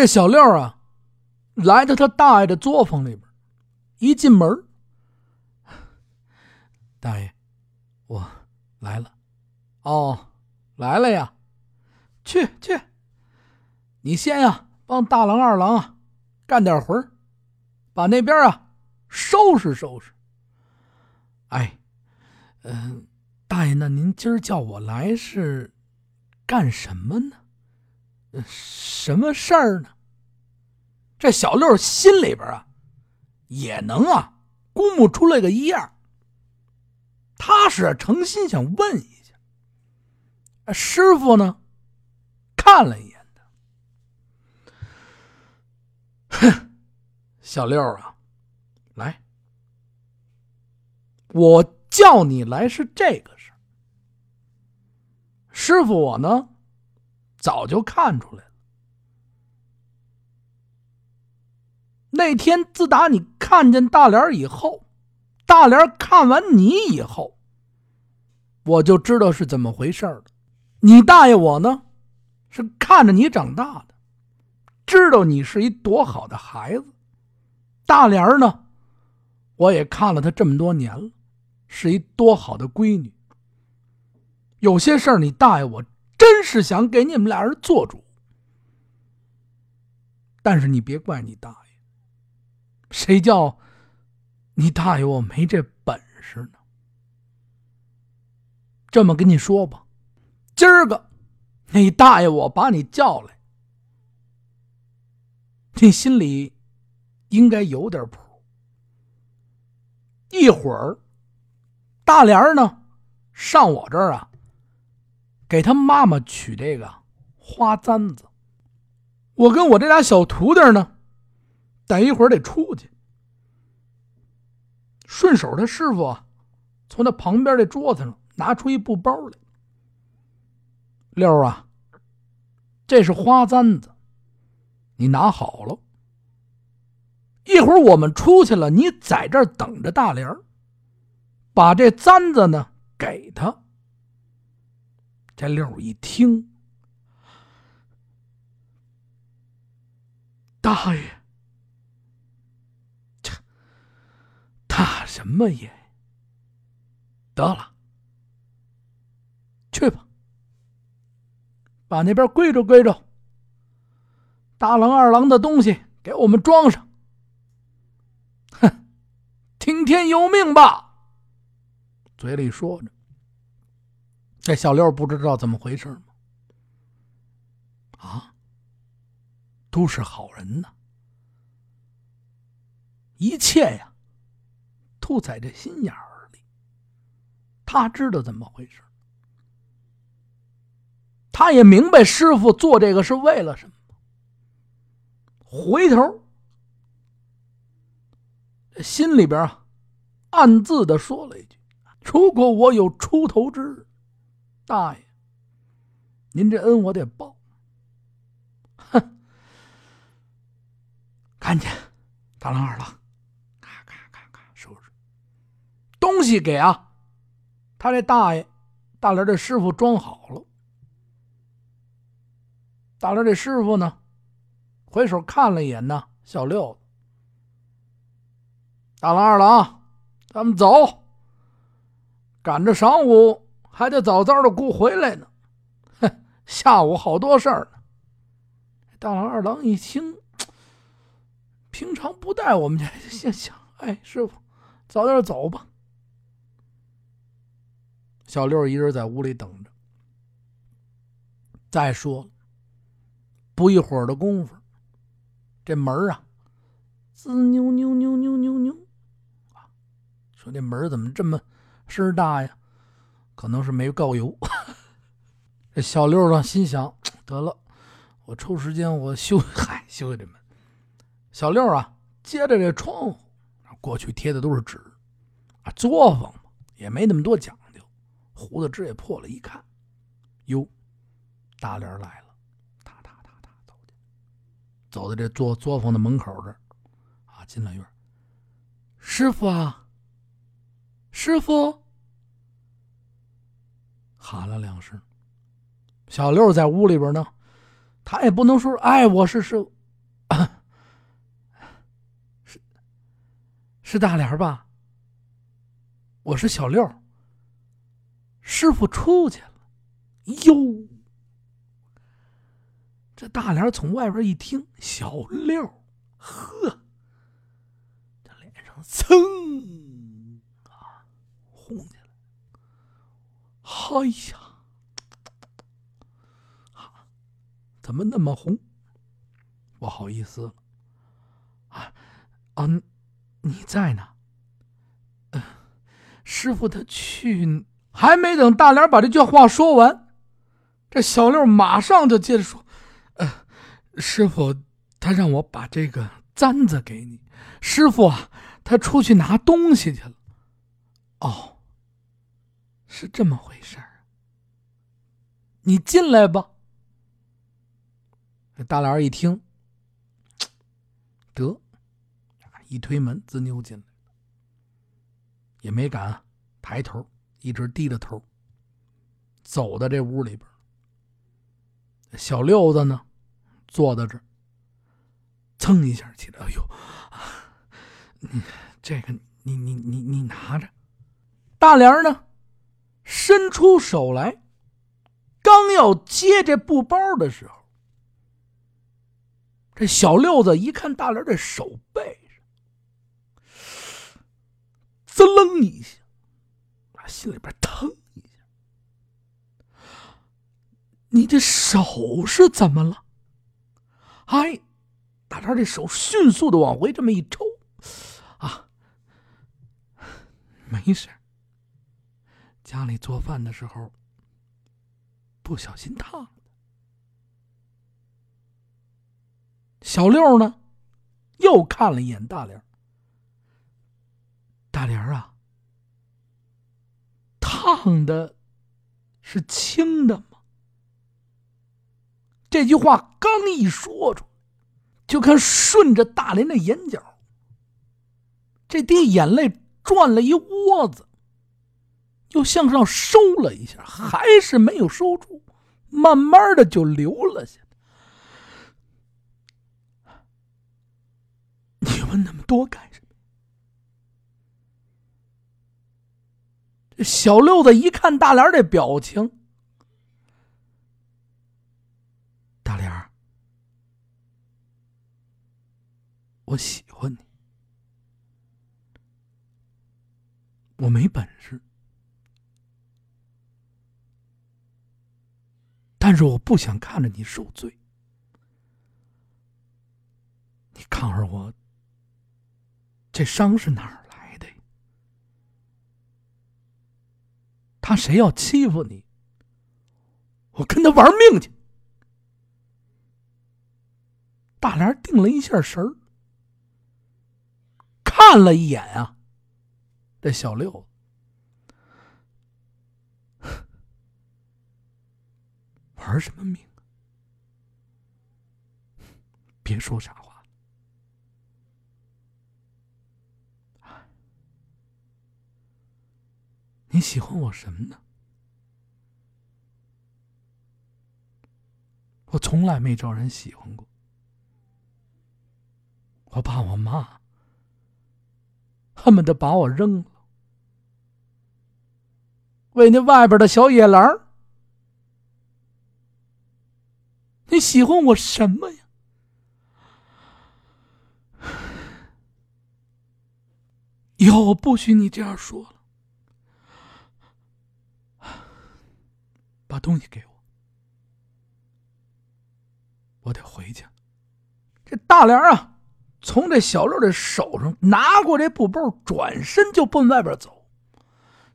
这小六啊，来到他大爷的作坊里边，一进门，大爷，我来了。哦，来了呀，去去，你先呀，帮大郎二郎啊干点活把那边啊收拾收拾。哎，嗯，大爷，那您今儿叫我来是干什么呢？什么事儿呢？这小六心里边啊，也能啊估摸出来个一样。他是诚心想问一下，师傅呢，看了一眼他，哼，小六啊，来，我叫你来是这个事师傅我呢。早就看出来了。那天自打你看见大莲以后，大莲看完你以后，我就知道是怎么回事了。你大爷我呢，是看着你长大的，知道你是一多好的孩子。大莲呢，我也看了她这么多年了，是一多好的闺女。有些事儿，你大爷我。真是想给你们俩人做主，但是你别怪你大爷，谁叫你大爷我没这本事呢？这么跟你说吧，今儿个你大爷我把你叫来，你心里应该有点谱。一会儿，大莲呢上我这儿啊。给他妈妈取这个花簪子，我跟我这俩小徒弟呢，等一会儿得出去。顺手，他师傅啊，从那旁边的桌子上拿出一布包来。六啊，这是花簪子，你拿好了。一会儿我们出去了，你在这儿等着大莲把这簪子呢给他。这六一听，大爷，这大什么爷？得了，去吧，把那边归着归着，大郎二郎的东西给我们装上。哼，听天由命吧，嘴里说着。这小六不知道怎么回事吗？啊，都是好人呐，一切呀，都在这心眼儿里。他知道怎么回事，他也明白师傅做这个是为了什么。回头，心里边啊，暗自的说了一句：“如果我有出头之日。”大爷，您这恩我得报。哼，赶紧，大郎二郎，咔咔咔咔收拾东西给啊！他这大爷，大莲这师傅装好了。大莲这师傅呢，回首看了一眼呢，小六子，大郎二郎，咱们走，赶着晌午。还得早早的顾回来呢，哼，下午好多事儿呢。大郎二郎一听，平常不带我们家，心想：哎，师傅，早点走吧。小六一人在屋里等着。再说了，不一会儿的功夫，这门啊，滋扭扭扭扭扭扭，啊，说这门怎么这么声大呀？可能是没够油，这小六呢心想：得了，我抽时间我修，嗨，修这门。小六啊，接着这窗户，过去贴的都是纸，啊，作坊嘛，也没那么多讲究。胡子枝也破了，一看，哟，大莲来了，踏踏踏踏走去，走到这作作坊的门口这儿，啊，进了院。师傅啊，师傅。喊了两声。小六在屋里边呢他也不能说哎我是是是是大脸吧？我是小六师傅出去了哟！这大脸从外边一听小六呵这脸上蹭啊红哎呀，怎么那么红？不好意思了。啊啊，你在呢？师傅他去，还没等大莲把这句话说完，这小六马上就接着说：“呃，师傅他让我把这个簪子给你。师傅啊，他出去拿东西去了。哦，是这么回事儿。你进来吧。”大梁一听，得，一推门，自妞进来。也没敢抬头，一直低着头，走到这屋里边。小六子呢，坐在这儿，噌一下起来，哎呦，你这个，你你你你拿着。大莲呢，伸出手来，刚要接这布包的时候，这小六子一看大莲这手背。滋楞一下，心里边疼一下。你这手是怎么了？哎，大莲这手迅速的往回这么一抽，啊，没事。家里做饭的时候不小心烫的。小六呢，又看了一眼大莲。大莲啊，烫的是轻的吗？这句话刚一说出，就看顺着大莲的眼角，这滴眼泪转了一窝子，又向上收了一下，还是没有收住，慢慢的就流了下来。你问那么多干什么？小六子一看大莲这表情，大莲我喜欢你，我没本事，但是我不想看着你受罪。你看儿我，这伤是哪儿来的？他谁要欺负你，我跟他玩命去。大莲定了一下神儿，看了一眼啊，这小六，玩什么命啊？别说傻话。你喜欢我什么呢？我从来没招人喜欢过。我爸我妈恨不得把我扔了，为那外边的小野狼。你喜欢我什么呀？以后我不许你这样说了。把东西给我，我得回去。这大梁啊，从这小六的手上拿过这布包，转身就奔外边走。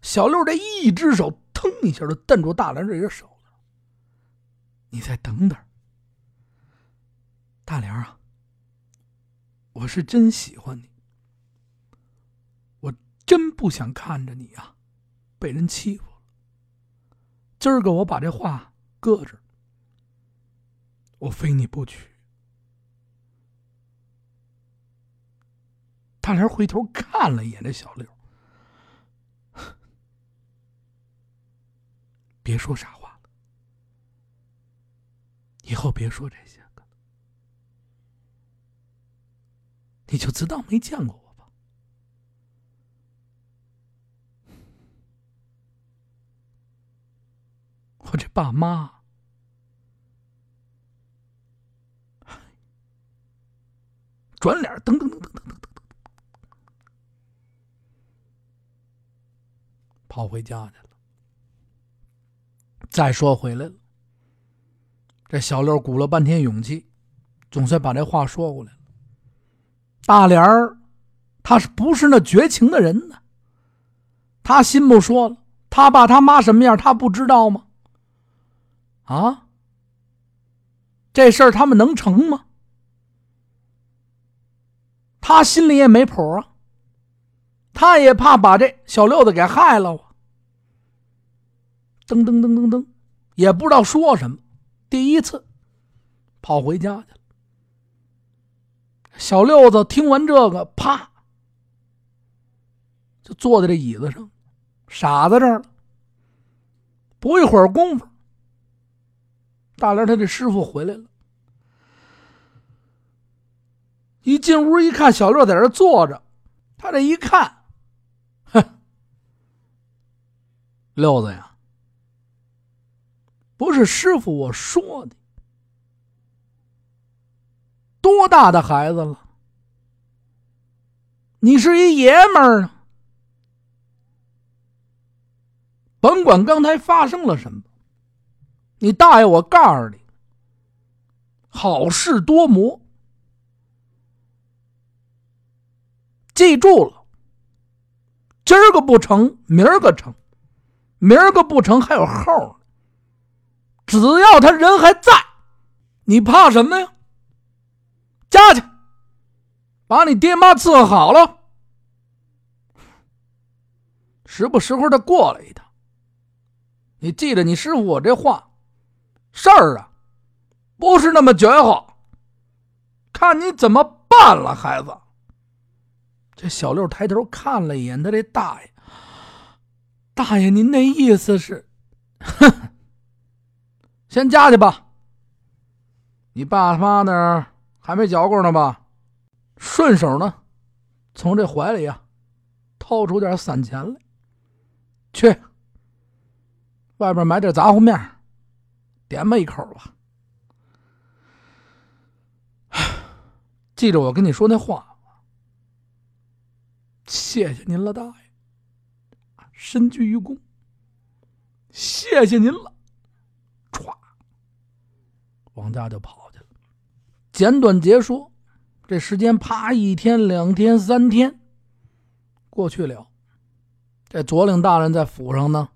小六这一只手腾一下就瞪住大梁这只手了。你再等等，大莲啊，我是真喜欢你，我真不想看着你啊被人欺负。今儿个我把这话搁着，我非你不娶。大莲回头看了一眼这小六，别说傻话了，以后别说这些你就知道没见过我吧。我这爸妈，转脸噔噔噔噔噔噔噔噔，跑回家去了。再说回来了，这小六鼓了半天勇气，总算把这话说过来了。大莲儿，他是不是那绝情的人呢？他心不说了，他爸他妈什么样，他不知道吗？啊，这事儿他们能成吗？他心里也没谱啊，他也怕把这小六子给害了啊。噔噔噔噔噔，也不知道说什么，第一次跑回家去了。小六子听完这个，啪，就坐在这椅子上，傻在这儿了。不一会儿功夫，大莲他这师傅回来了。一进屋一看，小六在这坐着，他这一看，哼，六子呀，不是师傅我说的，多大的孩子了？你是一爷们儿啊！甭管刚才发生了什么，你大爷，我告诉你，好事多磨。记住了，今儿个不成，明儿个成，明儿个不成还有后只要他人还在，你怕什么呀？下去，把你爹妈伺候好了。时不时候的过来一趟，你记着你师傅我这话，事儿啊，不是那么绝乎，看你怎么办了，孩子。这小六抬头看了一眼他这大爷，大爷，您那意思是，哼，先家去吧。你爸妈那儿还没嚼过呢吧？顺手呢，从这怀里啊，掏出点散钱来，去外边买点杂货面，点吧一口吧。记着我跟你说那话。谢谢您了，大爷，深鞠一躬。谢谢您了，歘，往家就跑。简短结说，这时间啪，一天、两天、三天过去了。这左领大人在府上呢，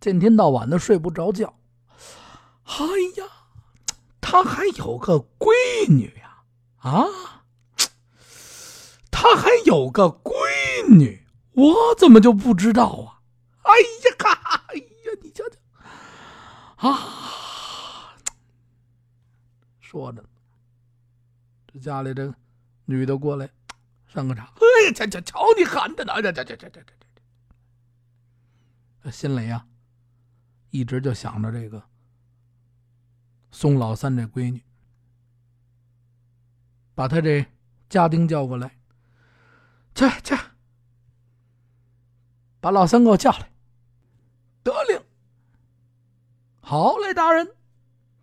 见天到晚的睡不着觉。哎呀，他还有个闺女呀！啊！他还有个闺女，我怎么就不知道啊？哎呀，哈哈哎呀，你瞧瞧，啊！说着，家里这女的过来 上个茶。哎呀，瞧瞧瞧，你喊的呢！这这这这这这这，心里呀，一直就想着这个宋老三这闺女，把他这家丁叫过来。去去，把老三给我叫来。得令。好嘞，大人。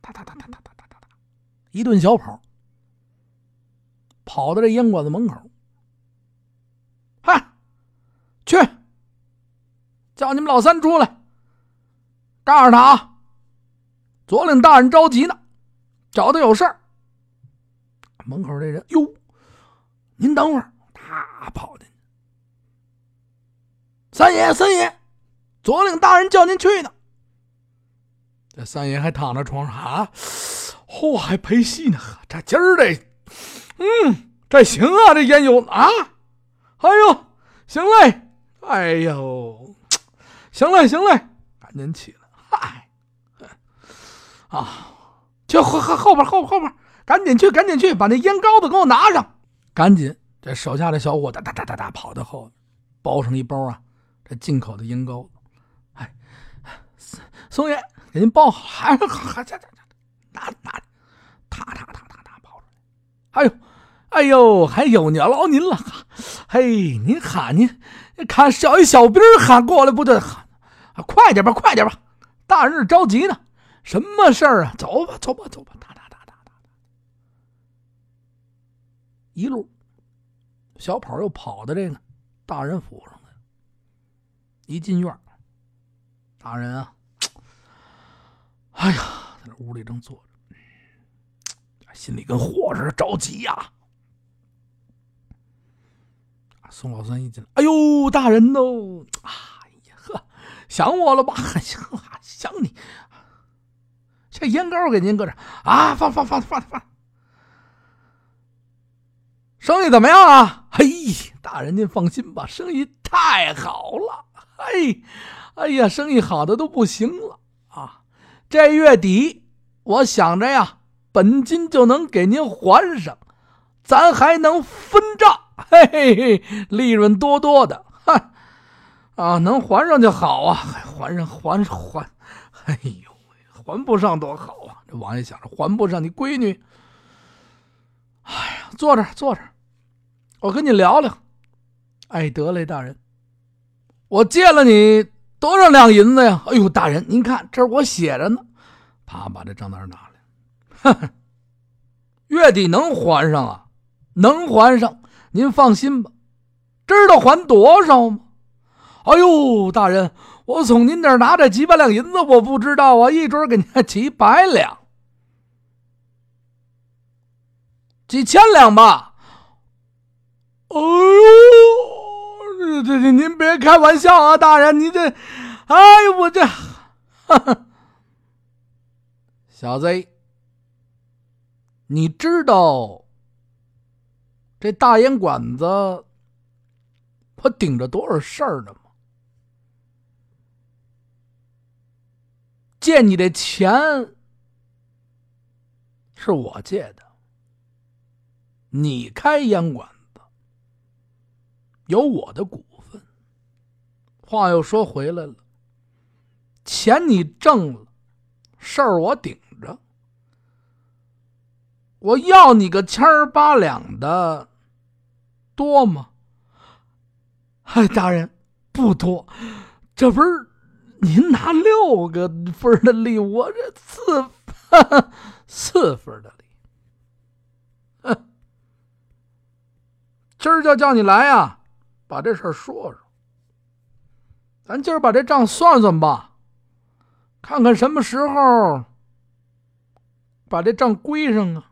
哒哒哒哒哒哒哒哒，一顿小跑，跑到这烟馆子门口。嗨，去，叫你们老三出来，告诉他啊，左领大人着急呢，找他有事儿。门口这人，哟，您等会儿。他跑的，三爷，三爷，左领大人叫您去呢。这三爷还躺在床上啊，嚯，还陪戏呢。这今儿这，嗯，这行啊，这烟油啊，哎呦，行嘞，哎呦，行嘞，行嘞，赶紧起来，嗨，啊，去后后后边后后边，赶紧去，赶紧去，把那烟膏子给我拿上，赶紧。这手下的小伙哒哒哒哒哒跑到后面，包上一包啊，这进口的烟膏。哎，松爷给您包好，还还这这这拿拿，踏踏踏踏踏跑出来。哎呦，哎呦，还有您劳您了。嘿，您喊您看小一小兵喊过来不就喊，快点吧，快点吧，大人着急呢。什么事儿啊？走吧，走吧，走吧！哒哒哒哒哒，一路小跑又跑到这个大人府上来。一进院，大人啊，哎呀，在那屋里正坐着，心里跟火似的，着急呀。宋老三一进来，哎呦，大人哦，哎呀呵，想我了吧？哎呀，想你。这烟膏给您搁这啊，放放放放放。生意怎么样啊？嘿，大人您放心吧，生意太好了。嘿，哎呀，生意好的都不行了啊！这月底我想着呀，本金就能给您还上，咱还能分账。嘿嘿嘿，利润多多的，哈啊，能还上就好啊，还上还还，哎呦还不上多好啊！这王爷想着，还不上你闺女，哎呀，坐这坐这我跟你聊聊。哎，得嘞，大人，我借了你多少两银子呀？哎呦，大人，您看这我写着呢，啪把这账单拿来，哈，月底能还上啊？能还上。您放心吧，知道还多少吗？哎呦，大人，我从您这儿拿这几百两银子，我不知道啊，一准给您几百两，几千两吧。哎呦，这这您别开玩笑啊，大人，你这，哎呦，我这，哈哈，小子，你知道？这大烟馆子，我顶着多少事儿呢吗？借你的钱是我借的，你开烟馆子有我的股份。话又说回来了，钱你挣了，事儿我顶，我要你个千儿八两的。多吗？嗨，大人，不多，这不是您拿六个分的利，我这四四分的利。今儿就叫你来呀，把这事儿说说。咱今儿把这账算算吧，看看什么时候把这账归上啊。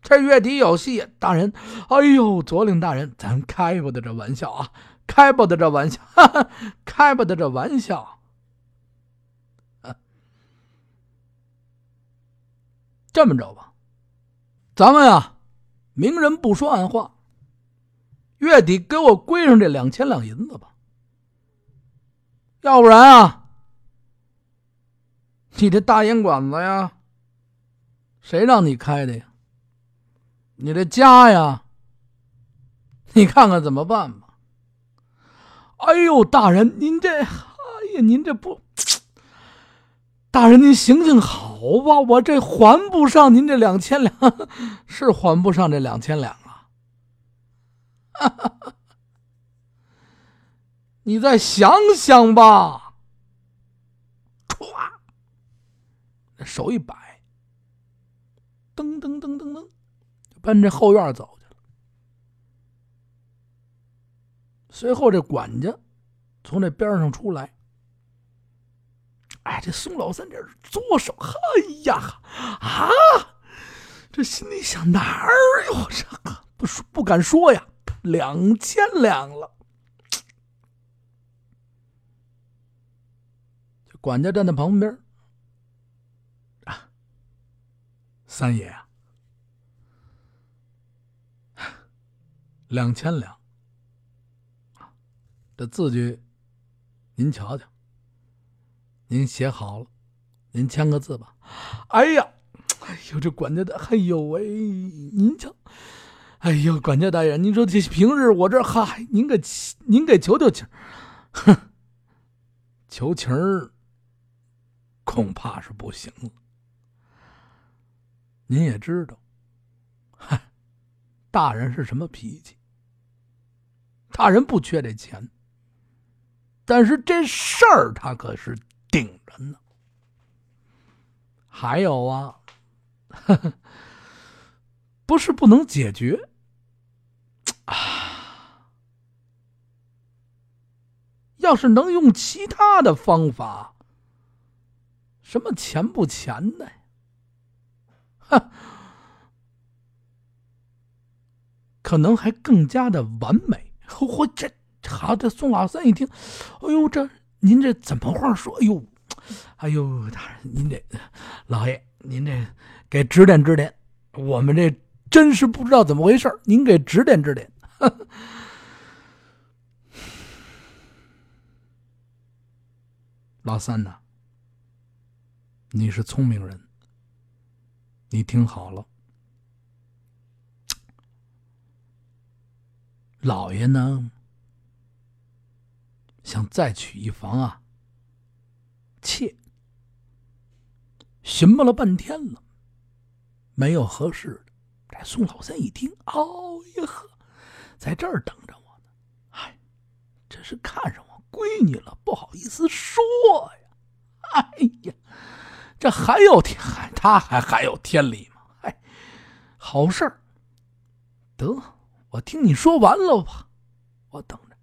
这月底有戏，大人，哎呦，左领大人，咱开不得这玩笑啊，开不得这玩笑，哈哈，开不得这玩笑。这么着吧，咱们呀，明人不说暗话，月底给我归上这两千两银子吧，要不然啊，你这大烟馆子呀，谁让你开的呀？你这家呀，你看看怎么办吧？哎呦，大人，您这，哎呀，您这不，大人您行行好吧，我这还不上您这两千两，是还不上这两千两啊！你再想想吧。歘，手一摆，噔噔噔噔噔。奔这后院走去了。随后，这管家从这边上出来。哎，这宋老三这是左手，哎呀，啊！这心里想哪儿有这个不说不敢说呀，两千两了。这管家站在旁边啊，三爷啊。两千两，这字据您瞧瞧，您写好了，您签个字吧。哎呀，哎呦，这管家的，哎呦喂，您瞧，哎呦，管家大人，您说这平日我这嗨，您给您给求求情，哼，求情恐怕是不行了。您也知道，嗨，大人是什么脾气。大人不缺这钱，但是这事儿他可是顶着呢。还有啊，不是不能解决啊，要是能用其他的方法，什么钱不钱的，哼，可能还更加的完美。嚯，这好，这宋老三一听，哎呦，这您这怎么话说？哎呦！哎呦，大人，您这老爷，您这给指点指点，我们这真是不知道怎么回事您给指点指点。老三呐，你是聪明人，你听好了，老爷呢想再娶一房啊。妾寻摸了半天了，没有合适的。这宋老三一听，哦呀呵，在这儿等着我呢。哎，这是看上我闺女了，不好意思说呀。哎呀，这还有天，他还还有天理吗？哎，好事儿，得，我听你说完了吧，我等着。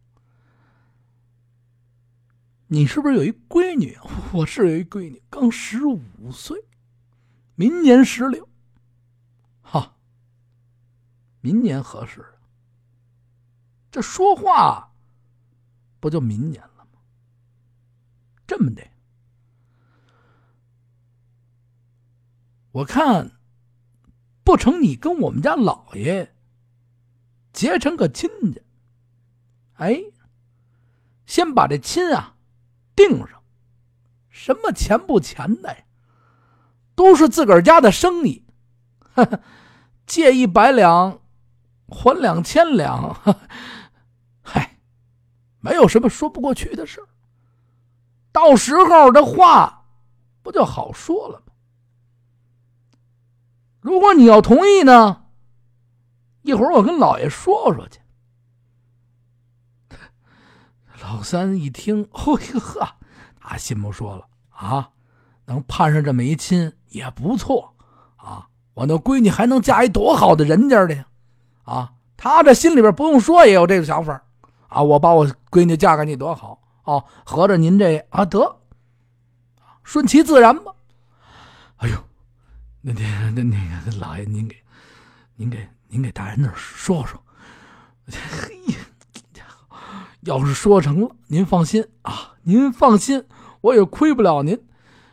你是不是有一闺女？我是有一闺女，刚十五岁，明年十六。哈，明年合适？这说话不就明年了吗？这么的，我看不成，你跟我们家老爷结成个亲家。哎，先把这亲啊。定上，什么钱不钱的呀？都是自个儿家的生意，借一百两，还两千两，嗨，没有什么说不过去的事到时候这话不就好说了吗？如果你要同意呢，一会儿我跟老爷说说去。老三一听，哦呦呵，他心不说了啊，能盼上这么一亲也不错啊！我那闺女还能嫁一多好的人家的呀！啊，他这心里边不用说也有这个想法啊！我把我闺女嫁给你多好啊！合着您这啊得，顺其自然吧。哎呦，那那那那个老爷，您给您给您给大人那说说，嘿。要是说成了，您放心啊，您放心，我也亏不了您。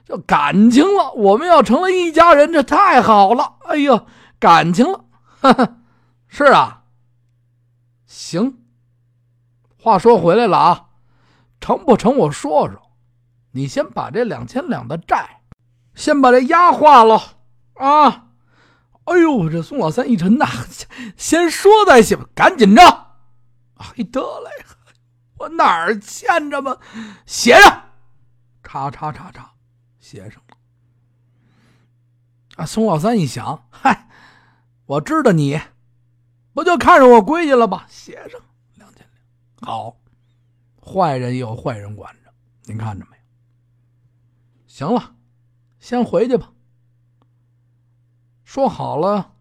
这感情了，我们要成了一家人，这太好了。哎呀，感情了，哈哈，是啊。行，话说回来了啊，成不成？我说说，你先把这两千两的债，先把这押化了啊。哎呦，这宋老三一沉呐，先说再行，赶紧着。哎，得嘞。我哪儿欠着吗？写上，叉叉叉叉，写上了。啊，宋老三一想，嗨，我知道你，不就看上我闺女了吧？写上两千两，好，坏人有坏人管着，您看着没有？行了，先回去吧。说好了，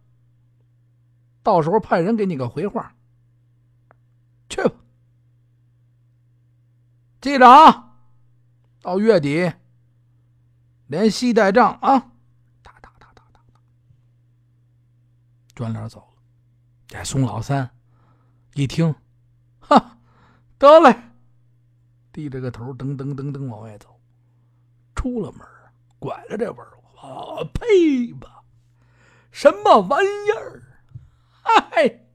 到时候派人给你个回话。去吧。记着啊，到月底连息带账啊！哒哒哒哒哒哒，转脸走了。这宋老三一听，哈，得嘞，低着个头，噔噔噔噔往外走。出了门，拐了这弯儿，我呸吧！什么玩意儿？嗨，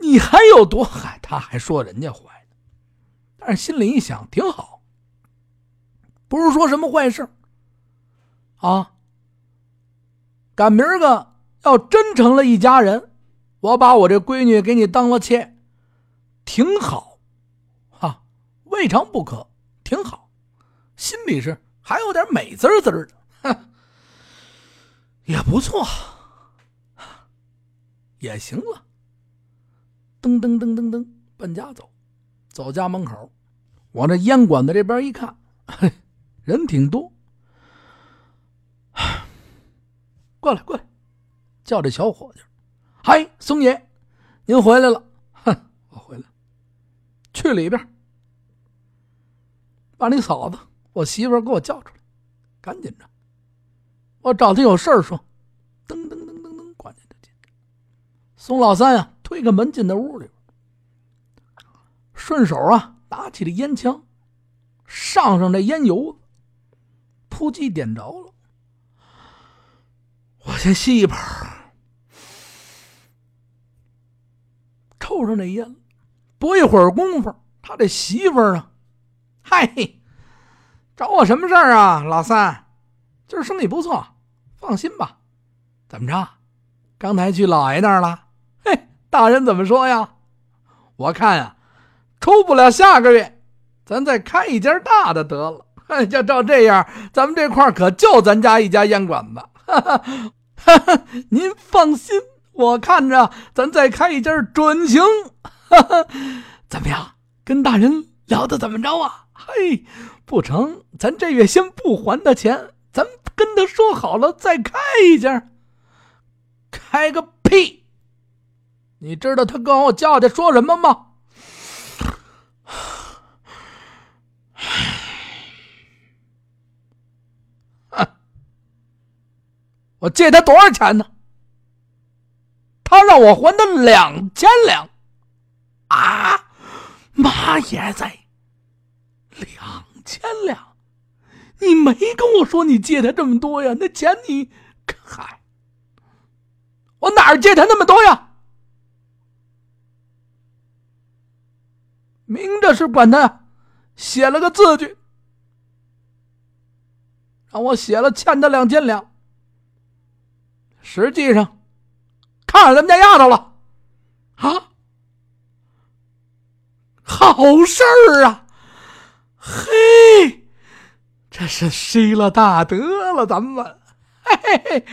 你还有多害？他还说人家坏呢。但是心里一想，挺好，不是说什么坏事啊。赶明儿个要真成了一家人，我把我这闺女给你当了妾，挺好，哈，未尝不可，挺好。心里是还有点美滋滋的，也不错，也行了。噔噔噔噔噔，奔家走。走家门口，往这烟馆子这边一看，嘿，人挺多。过来，过来，叫这小伙计。嗨，松爷，您回来了。哼，我回来。去里边，把你嫂子，我媳妇给我叫出来，赶紧着。我找他有事儿说。噔噔噔噔噔，关进进。宋老三呀，推开门进到屋里，顺手啊，拿起了烟枪，上上这烟油，扑叽点着了。我先吸一泡，抽上这烟。不一会儿功夫，他这媳妇儿啊，嗨，找我什么事儿啊？老三，今儿生意不错，放心吧。怎么着？刚才去老爷那儿了？嘿，大人怎么说呀？我看呀，出不了下个月，咱再开一家大的得了。就照这样，咱们这块可就咱家一家烟馆子。哈哈。哈哈，您放心，我看着咱再开一家准行。哈哈，怎么样？跟大人聊的怎么着啊？嘿，不成，咱这月先不还他钱，跟他说好了再开一家。开个屁！你知道他跟我叫的说什么吗？我借他多少钱呢？他让我还他两千两，啊，妈耶在，两千两，你没跟我说你借他这么多呀？那钱你，嗨，我哪儿借他那么多呀？明着是管他写了个字据，让我写了欠他两千两。实际上，看上咱们家丫头了，啊，好事儿啊！嘿，这是失了大德了，咱们，嘿嘿嘿，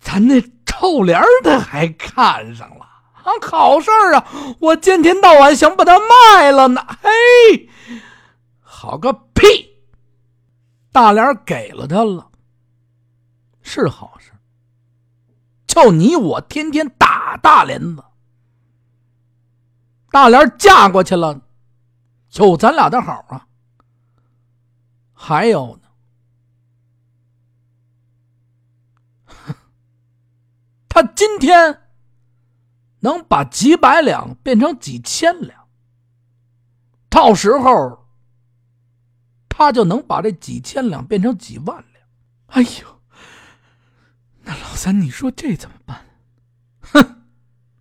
咱那臭脸他还看上了啊！好事儿啊！我今天到晚想把它卖了呢。嘿，好个屁！大脸给了他了，是好事。就你我天天打大脸子，大莲嫁过去了，有咱俩的好啊。还有呢，他今天能把几百两变成几千两，到时候他就能把这几千两变成几万两。哎呦！那老三，你说这怎么办？哼，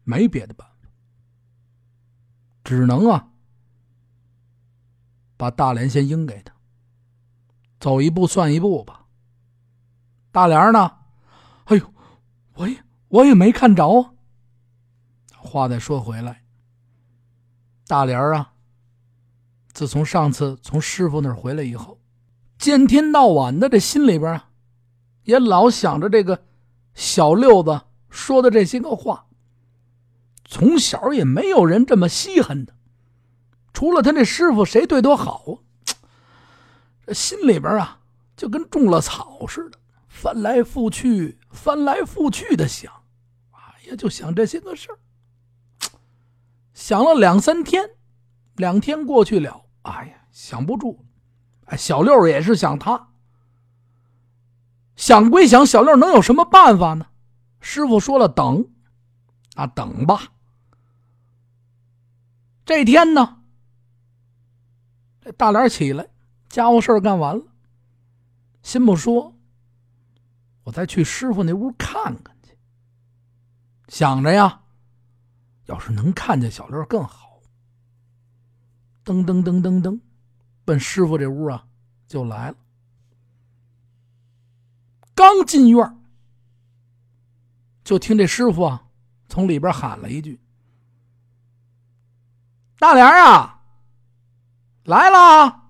没别的办法，只能啊，把大连先应给他，走一步算一步吧。大连呢？哎呦，我也我也没看着啊。话再说回来，大连啊，自从上次从师傅那儿回来以后，见天到晚的这心里边啊，也老想着这个。小六子说的这些个话，从小也没有人这么稀罕他，除了他那师傅，谁对他好啊？心里边啊，就跟种了草似的，翻来覆去，翻来覆去的想，哎呀，就想这些个事儿。想了两三天，两天过去了，哎呀，想不住。哎，小六也是想他。想归想，小六能有什么办法呢？师傅说了，等，啊，等吧。这天呢，这大脸起来，家伙事干完了，先不说，我再去师傅那屋看看去。想着呀，要是能看见小六更好。噔噔噔噔噔，奔师傅这屋啊，就来了。刚进院就听这师傅啊从里边喊了一句：“大莲啊，来了。”